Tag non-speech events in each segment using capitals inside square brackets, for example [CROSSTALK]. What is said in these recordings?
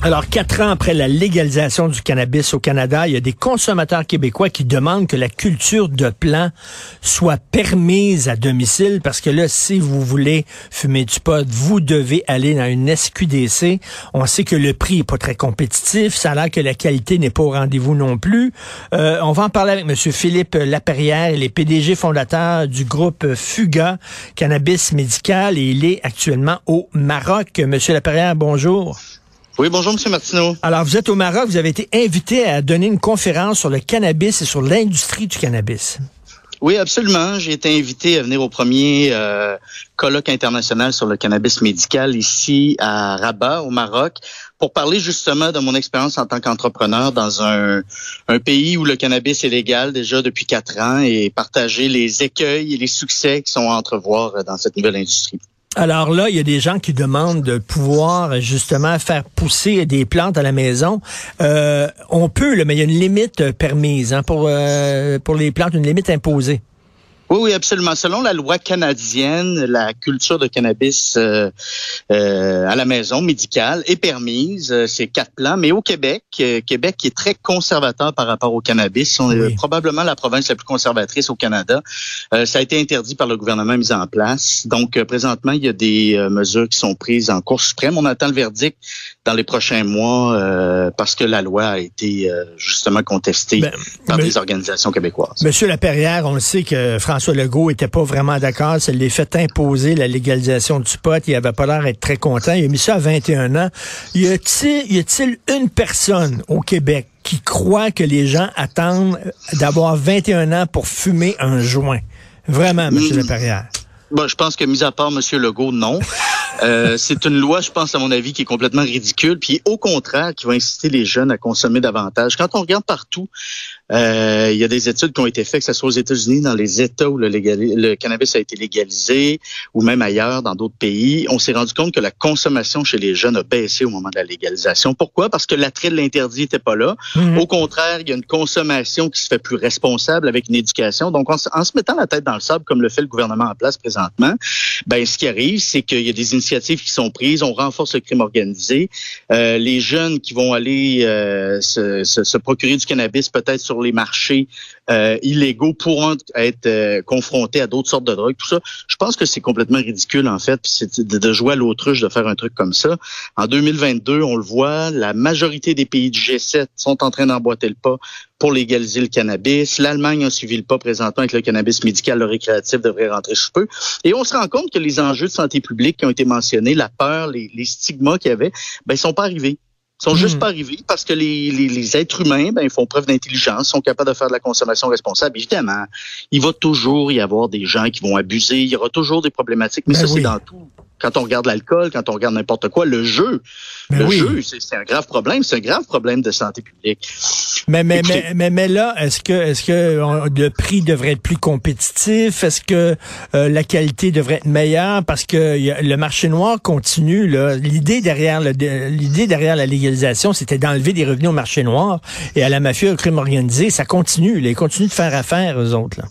Alors, quatre ans après la légalisation du cannabis au Canada, il y a des consommateurs québécois qui demandent que la culture de plant soit permise à domicile parce que là, si vous voulez fumer du pot, vous devez aller dans une SQDC. On sait que le prix est pas très compétitif. Ça a l'air que la qualité n'est pas au rendez-vous non plus. Euh, on va en parler avec M. Philippe Laperrière, il est PDG fondateur du groupe Fuga Cannabis Médical et il est actuellement au Maroc. Monsieur Laperrière, bonjour. Oui, bonjour, M. Martineau. Alors, vous êtes au Maroc, vous avez été invité à donner une conférence sur le cannabis et sur l'industrie du cannabis. Oui, absolument. J'ai été invité à venir au premier euh, colloque international sur le cannabis médical ici à Rabat, au Maroc, pour parler justement de mon expérience en tant qu'entrepreneur dans un, un, pays où le cannabis est légal déjà depuis quatre ans et partager les écueils et les succès qui sont à entrevoir dans cette nouvelle industrie. Alors là, il y a des gens qui demandent de pouvoir justement faire pousser des plantes à la maison. Euh, on peut, mais il y a une limite permise hein, pour, euh, pour les plantes, une limite imposée. Oui, oui, absolument. Selon la loi canadienne, la culture de cannabis euh, euh, à la maison médicale est permise. Euh, c'est quatre plans. Mais au Québec, Québec est très conservateur par rapport au cannabis. On est probablement la province la plus conservatrice au Canada. ça a été interdit par le gouvernement mis en place. Donc, présentement, il y a des mesures qui sont prises en Cour suprême. On attend le verdict dans les prochains mois parce que la loi a été justement contestée ben, par des organisations québécoises. Monsieur Laperrière, on le sait que François Legault était pas vraiment d'accord. Ça l'est fait imposer la légalisation du pot. Il avait pas l'air d'être très content. Il a mis ça à 21 ans. Y a-t-il une personne au Québec qui croit que les gens attendent d'avoir 21 ans pour fumer un joint? Vraiment, M. Mmh. Bon, je pense que, mis à part M. Legault, non. [LAUGHS] Euh, c'est une loi, je pense, à mon avis, qui est complètement ridicule, puis au contraire, qui va inciter les jeunes à consommer davantage. Quand on regarde partout, euh, il y a des études qui ont été faites, que ce soit aux États-Unis, dans les États où le, le, cannabis a été légalisé, ou même ailleurs, dans d'autres pays, on s'est rendu compte que la consommation chez les jeunes a baissé au moment de la légalisation. Pourquoi? Parce que l'attrait de l'interdit n'était pas là. Mhm. Au contraire, il y a une consommation qui se fait plus responsable avec une éducation. Donc, en, en, se mettant la tête dans le sable, comme le fait le gouvernement en place présentement, ben, ce qui arrive, c'est qu'il y a des initiatives qui sont prises, on renforce le crime organisé. Euh, les jeunes qui vont aller euh, se, se, se procurer du cannabis peut-être sur les marchés euh, illégaux pourront être euh, confrontés à d'autres sortes de drogues. Tout ça, je pense que c'est complètement ridicule en fait, c'est de, jouer à l'autruche de faire un truc comme ça. En 2022, on le voit, la majorité des pays du G7 sont en train d'emboîter le pas pour légaliser le cannabis. L'Allemagne a suivi le pas présentement avec le cannabis médical, le récréatif devrait rentrer sous peu. Et on se rend compte que les enjeux de santé publique qui ont été mentionnés, la peur, les, les stigmas qu'il y avait, ben, ils sont pas arrivés sont juste hmm. pas arrivés parce que les, les, les êtres humains ben, ils font preuve d'intelligence, sont capables de faire de la consommation responsable. Évidemment, il va toujours y avoir des gens qui vont abuser, il y aura toujours des problématiques, mais ben ça, c'est dans tout quand on regarde l'alcool, quand on regarde n'importe quoi, le jeu, ben le jeu, c'est un grave problème, c'est un grave problème de santé publique. Mais mais mais, mais, là, est-ce que est-ce que le prix devrait être plus compétitif? Est-ce que euh, la qualité devrait être meilleure? Parce que le marché noir continue. L'idée derrière l'idée derrière la légalisation, c'était d'enlever des revenus au marché noir et à la mafia, au crime organisé, ça continue. Là, ils continuent de faire affaire eux autres. Là.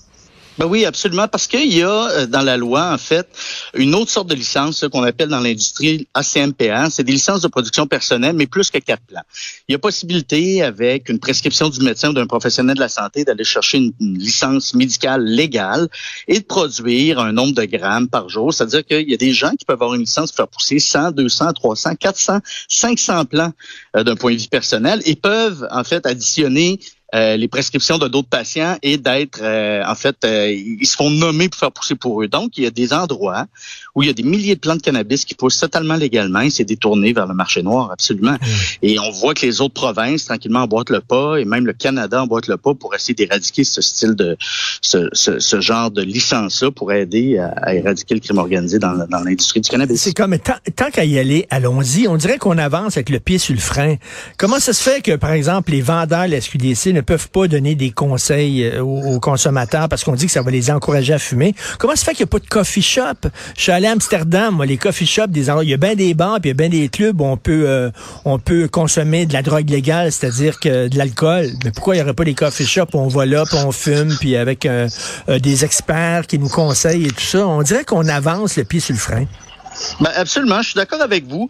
Ben oui, absolument, parce qu'il y a euh, dans la loi, en fait, une autre sorte de licence qu'on appelle dans l'industrie ACMPA. C'est des licences de production personnelle, mais plus que quatre plans. Il y a possibilité, avec une prescription du médecin ou d'un professionnel de la santé, d'aller chercher une, licence médicale légale et de produire un nombre de grammes par jour. C'est-à-dire qu'il y a des gens qui peuvent avoir une licence pour faire pousser 100, 200, 300, 400, 500 plans euh, d'un point de vue personnel et peuvent, en fait, additionner euh, les prescriptions de d'autres patients et d'être, euh, en fait, euh, ils se font nommer pour faire pousser pour eux. Donc, il y a des endroits où il y a des milliers de plantes de cannabis qui poussent totalement légalement et c'est détourné vers le marché noir, absolument. Mmh. Et on voit que les autres provinces, tranquillement, emboîtent le pas et même le Canada emboîte le pas pour essayer d'éradiquer ce style de, ce, ce, ce genre de licence-là pour aider à, éradiquer le crime organisé dans, dans l'industrie du cannabis. C'est comme, tant, tant qu'à y aller, allons-y. On dirait qu'on avance avec le pied sur le frein. Comment ça se fait que, par exemple, les vendeurs, la SQDC, peuvent pas donner des conseils euh, aux, consommateurs parce qu'on dit que ça va les encourager à fumer. Comment se fait qu'il n'y a pas de coffee shop? Je suis allé à Amsterdam, moi, les coffee shops, il y a bien des bars, puis il y a bien des clubs où on peut, euh, on peut consommer de la drogue légale, c'est-à-dire que de l'alcool. Mais pourquoi il n'y aurait pas des coffee shops où on va là, puis on fume, puis avec euh, des experts qui nous conseillent et tout ça? On dirait qu'on avance le pied sur le frein. Ben absolument, je suis d'accord avec vous.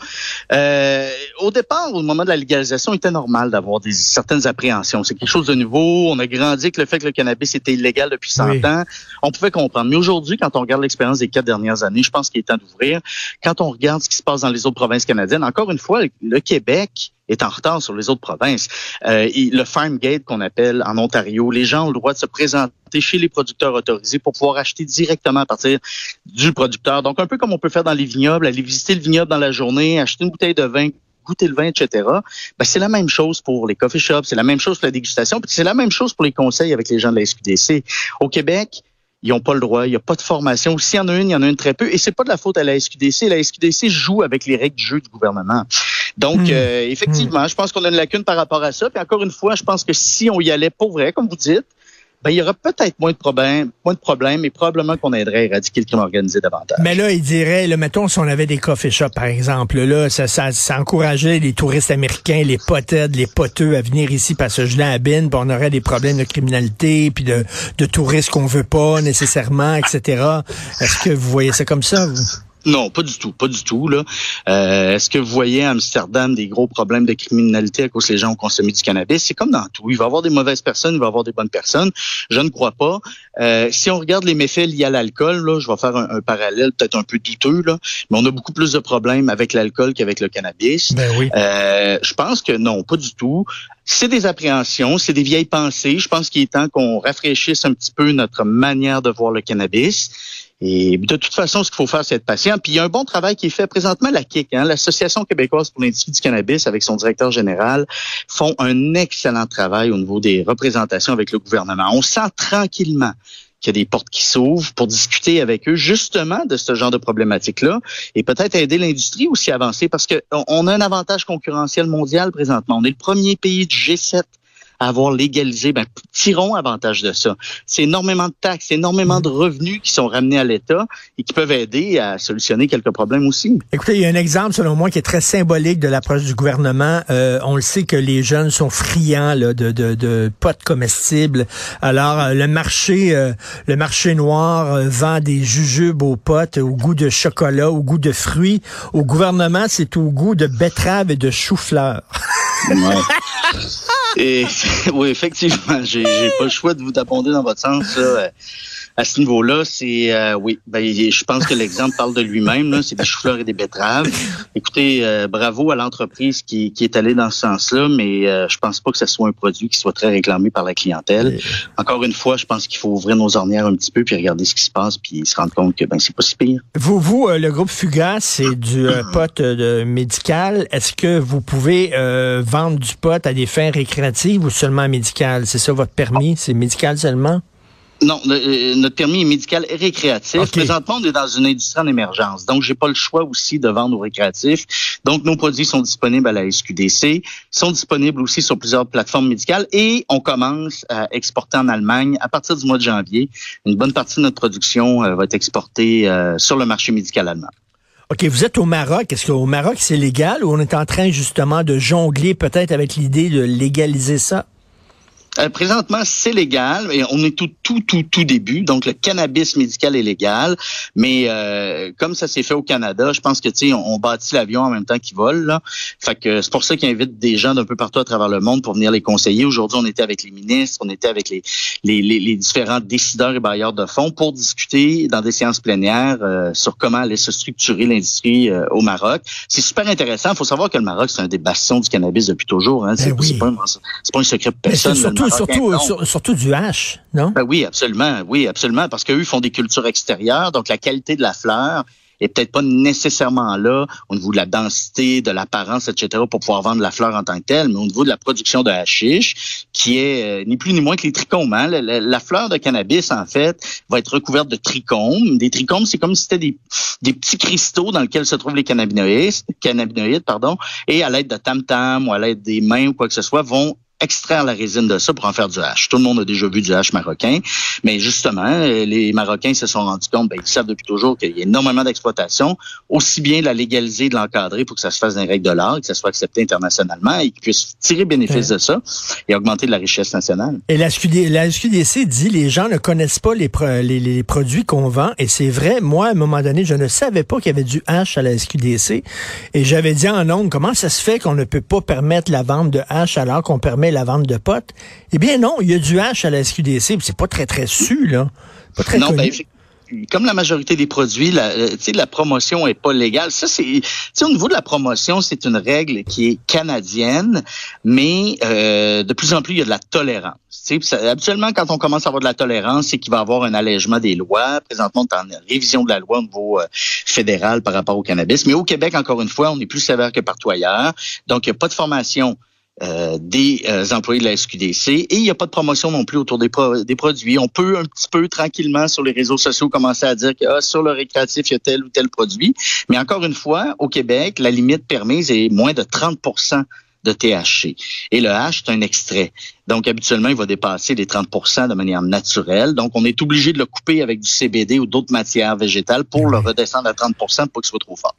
Euh, au départ, au moment de la légalisation, il était normal d'avoir des certaines appréhensions. C'est quelque chose de nouveau. On a grandi avec le fait que le cannabis était illégal depuis 100 ans. On pouvait comprendre. Mais aujourd'hui, quand on regarde l'expérience des quatre dernières années, je pense qu'il est temps d'ouvrir. Quand on regarde ce qui se passe dans les autres provinces canadiennes, encore une fois, le Québec est en retard sur les autres provinces. Euh, le Farm Gate qu'on appelle en Ontario, les gens ont le droit de se présenter chez les producteurs autorisés pour pouvoir acheter directement à partir du producteur. Donc, un peu comme on peut faire dans les vignobles, aller visiter le vignoble dans la journée, acheter une bouteille de vin, goûter le vin, etc. Ben, c'est la même chose pour les coffee shops, c'est la même chose pour la dégustation, puis c'est la même chose pour les conseils avec les gens de la SQDC. Au Québec, ils n'ont pas le droit, il n'y a pas de formation. S'il y en a une, il y en a une très peu. Et c'est pas de la faute à la SQDC. La SQDC joue avec les règles du jeu du gouvernement. Donc, hmm. euh, effectivement, hmm. je pense qu'on a une lacune par rapport à ça. Puis encore une fois, je pense que si on y allait pour vrai, comme vous dites, ben, il y aura peut-être moins de problèmes, moins de problèmes, mais probablement qu'on aiderait à éradiquer le crime organisé davantage. Mais là, il dirait, là, mettons, si on avait des coffee shops, par exemple, là, ça, ça, ça encourageait les touristes américains, les potèdes, les poteux à venir ici parce que je à puis on aurait des problèmes de criminalité, puis de, de touristes qu'on veut pas nécessairement, etc. Est-ce que vous voyez ça comme ça, vous? Non, pas du tout, pas du tout. Là. Euh, est-ce que vous voyez à Amsterdam des gros problèmes de criminalité à cause les gens ont consommé du cannabis? C'est comme dans tout. Il va y avoir des mauvaises personnes, il va y avoir des bonnes personnes. Je ne crois pas. Euh, si on regarde les méfaits liés à l'alcool, là, je vais faire un, parallèle peut-être un peu douteux, là, mais on a beaucoup plus de problèmes avec l'alcool qu'avec le cannabis. Ben oui. Euh, je pense que non, pas du tout. C'est des appréhensions, c'est des vieilles pensées. Je pense qu'il est temps qu'on rafraîchisse un petit peu notre manière de voir le cannabis. Et de toute façon, ce qu'il faut faire, c'est être patient. Puis il y a un bon travail qui est fait présentement. La KIC, hein, l'Association québécoise pour l'industrie du cannabis, avec son directeur général, font un excellent travail au niveau des représentations avec le gouvernement. On sent tranquillement qu'il y a des portes qui s'ouvrent pour discuter avec eux justement de ce genre de problématique-là et peut-être aider l'industrie aussi à avancer parce qu'on a un avantage concurrentiel mondial présentement. On est le premier pays du G7 avoir légalisé, ben, tirons avantage de ça. C'est énormément de taxes, énormément de revenus qui sont ramenés à l'État et qui peuvent aider à solutionner quelques problèmes aussi. Écoutez, il y a un exemple, selon moi, qui est très symbolique de l'approche du gouvernement. Euh, on le sait que les jeunes sont friands là, de, de, de potes comestibles. Alors, euh, le marché euh, le marché noir vend des jujubes aux potes au goût de chocolat, au goût de fruits. Au gouvernement, c'est au goût de betterave et de chou-fleur. [LAUGHS] Et [LAUGHS] oui, effectivement, j'ai pas le choix de vous d'abonder dans votre sens. Là à ce niveau-là, c'est euh, oui, ben, je pense que l'exemple parle de lui-même. C'est des choux-fleurs et des betteraves. Écoutez, euh, bravo à l'entreprise qui, qui, est allée dans ce sens-là, mais euh, je pense pas que ce soit un produit qui soit très réclamé par la clientèle. Encore une fois, je pense qu'il faut ouvrir nos ornières un petit peu puis regarder ce qui se passe puis se rendre compte que ben c'est pas si pire. Vous, vous, le groupe Fugas, c'est du pot médical. Est-ce que vous pouvez vendre du pot à des fins récréatives ou seulement médicales? C'est ça votre permis? C'est médical seulement? Non, euh, notre permis est médical et récréatif. Présentement, on est dans une industrie en émergence, donc j'ai pas le choix aussi de vendre au récréatif. Donc, nos produits sont disponibles à la SQDC, sont disponibles aussi sur plusieurs plateformes médicales et on commence à exporter en Allemagne à partir du mois de janvier. Une bonne partie de notre production euh, va être exportée euh, sur le marché médical allemand. OK, vous êtes au Maroc. Est-ce qu'au Maroc, c'est légal ou on est en train justement de jongler peut-être avec l'idée de légaliser ça? Euh, présentement, c'est légal et on est tout, tout, tout, tout début. Donc, le cannabis médical est légal. Mais euh, comme ça s'est fait au Canada, je pense que tu sais, on, bâtit l'avion en même temps qu'il vole. Là. Fait que c'est pour ça qu'ils invitent des gens d'un peu partout à travers le monde pour venir les conseiller. Aujourd'hui, on était avec les ministres, on était avec les, les, les, différents décideurs et bailleurs de fonds pour discuter dans des séances plénières euh, sur comment aller se structurer l'industrie au Maroc. C'est super intéressant. Il faut savoir que le Maroc, c'est un des bastions du cannabis depuis toujours. Hein. C'est ben pas, pas, un secret pour personne surtout, surtout, du hache, non? Ben oui, absolument. Oui, absolument. Parce qu'eux font des cultures extérieures, donc la qualité de la fleur est peut-être pas nécessairement là au niveau de la densité, de l'apparence, etc., pour pouvoir vendre la fleur en tant que telle, mais au niveau de la production de hashish, qui est euh, ni plus ni moins que les trichomes. Hein. La, fleur de cannabis, en fait, va être recouverte de trichomes. Des trichomes, c'est comme si c'était des, des petits cristaux dans lesquels se trouvent les cannabinoïdes, cannabinoïdes pardon, et à l'aide de tam-tam ou à l'aide des mains ou quoi que ce soit, vont extraire la résine de ça pour en faire du hache. Tout le monde a déjà vu du hache marocain, mais justement, euh, les Marocains se sont rendus compte, ben, ils savent depuis toujours qu'il y a énormément d'exploitation, aussi bien de la légaliser, de l'encadrer pour que ça se fasse dans les règles de l'art, que ça soit accepté internationalement et qu'ils puissent tirer bénéfice de ça et augmenter de la richesse nationale. Et la, SQDC dit les gens ne connaissent pas les, les, produits qu'on vend et c'est vrai, moi, à un moment donné, je ne savais pas qu'il y avait du hache à la SQDC et j'avais dit en ondes, comment ça se fait qu'on ne peut pas permettre la vente de hache alors qu'on permet la vente de potes. Eh bien non, il y a du H à la SQDC, c'est pas très très su là, pas très non, ben, comme la majorité des produits, la, euh, la promotion est pas légale. Ça, c'est, au niveau de la promotion, c'est une règle qui est canadienne, mais euh, de plus en plus, il y a de la tolérance. Ça, habituellement, quand on commence à avoir de la tolérance, c'est qu'il va y avoir un allègement des lois. Présentement, on est en révision de la loi au niveau euh, fédéral par rapport au cannabis. Mais au Québec, encore une fois, on est plus sévère que partout ailleurs. Donc, il n'y a pas de formation euh, des euh, employés de la SQDC et il n'y a pas de promotion non plus autour des, des, produits. On peut un petit peu tranquillement sur les réseaux sociaux commencer à dire que ah, sur le récréatif, il y a tel ou tel produit. Mais encore une fois, au Québec, la limite permise est moins de 30% de THC. Et le H, c'est un extrait. Donc, habituellement, il va dépasser les 30% de manière naturelle. Donc, on est obligé de le couper avec du CBD ou d'autres matières végétales pour le redescendre à 30% pour qu'il soit trop fort.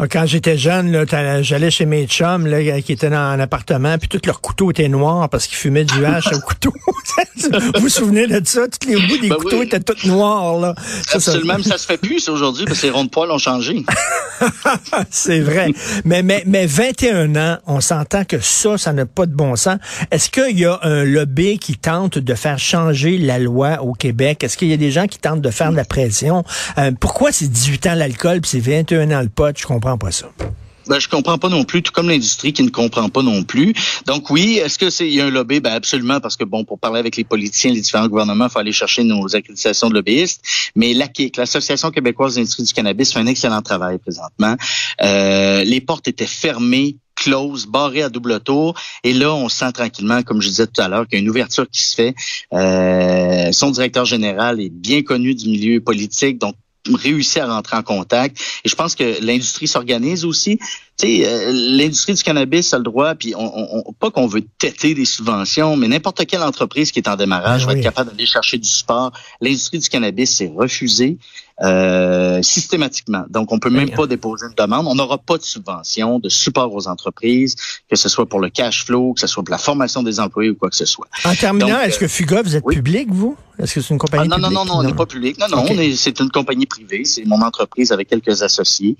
Ah, quand j'étais jeune, j'allais chez mes chums là, qui étaient dans un appartement, puis tous leurs couteaux étaient noirs parce qu'ils fumaient du hache [LAUGHS] au couteau. vous vous souvenez de ça? Tous les bouts des ben couteaux étaient tous noirs. Là. Absolument, ça, ça se fait plus aujourd'hui parce que les ronds de poils ont changé. [LAUGHS] C'est vrai. mais, mais, mais 21 ans, on s'entend que ça, ça n'a pas de bon sens. Est-ce qu'il y a un lobby qui tente de faire changer la loi au Québec? Est-ce qu'il y a des gens qui tentent de faire de la pression? Euh, pourquoi c'est 18 ans l'alcool puis c'est 21 ans le pot? Je comprends pas ça. Ben, je comprends pas non plus, tout comme l'industrie qui ne comprend pas non plus. Donc oui, est-ce que c'est y a un lobby? Ben absolument, parce que bon, pour parler avec les politiciens, les différents gouvernements, il faut aller chercher nos accréditations de lobbyistes. Mais l'AQUIC, l'Association québécoise d'industrie du cannabis, fait un excellent travail présentement. Euh, les portes étaient fermées close, barrées à double tour. Et là, on sent tranquillement, comme je disais tout à l'heure, qu'il y a une ouverture qui se fait. Euh, son directeur général est bien connu du milieu politique, donc réussi à rentrer en contact. Et je pense que l'industrie s'organise aussi. Tu sais, euh, l'industrie du cannabis a le droit, puis on, on pas qu'on veut têter des subventions, mais n'importe quelle entreprise qui est en démarrage ah va être capable d'aller chercher du support. L'industrie du cannabis s'est refusée. Euh, systématiquement. Donc, on peut même pas déposer une demande. On n'aura pas de subvention, de support aux entreprises, que ce soit pour le cash flow, que ce soit pour la formation des employés ou quoi que ce soit. En terminant, est-ce que Fuga, vous êtes public, vous? Est-ce que c'est une compagnie ah, non, publique? Non, non, non, on n'est pas public. Non, non, c'est une compagnie privée. C'est mon entreprise avec quelques associés.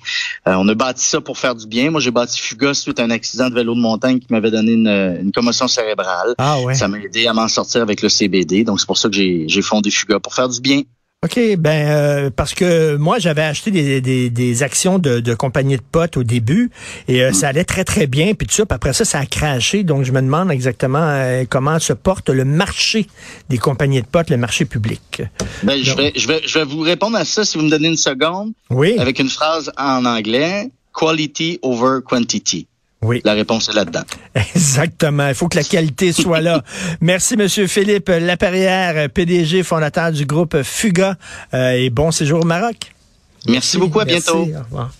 Euh, on a bâti ça pour faire du bien. Moi, j'ai bâti Fuga suite à un accident de vélo de montagne qui m'avait donné une, une, commotion cérébrale. Ah, ouais. Ça m'a aidé à m'en sortir avec le CBD. Donc, c'est pour ça que j'ai fondé Fuga, pour faire du bien OK, ben euh, parce que moi j'avais acheté des, des, des actions de, de compagnies de potes au début et euh, ça allait très très bien puis tout ça, puis après ça ça a craché donc je me demande exactement euh, comment se porte le marché des compagnies de potes, le marché public. Ben, je vais je vais je vais vous répondre à ça si vous me donnez une seconde. Oui. Avec une phrase en anglais, quality over quantity. Oui. La réponse est là-dedans. [LAUGHS] Exactement. Il faut que la qualité soit là. [LAUGHS] Merci, Monsieur Philippe Laperrière, PDG, fondateur du groupe Fuga. Euh, et bon séjour au Maroc. Merci, beaucoup. À bientôt. Au revoir.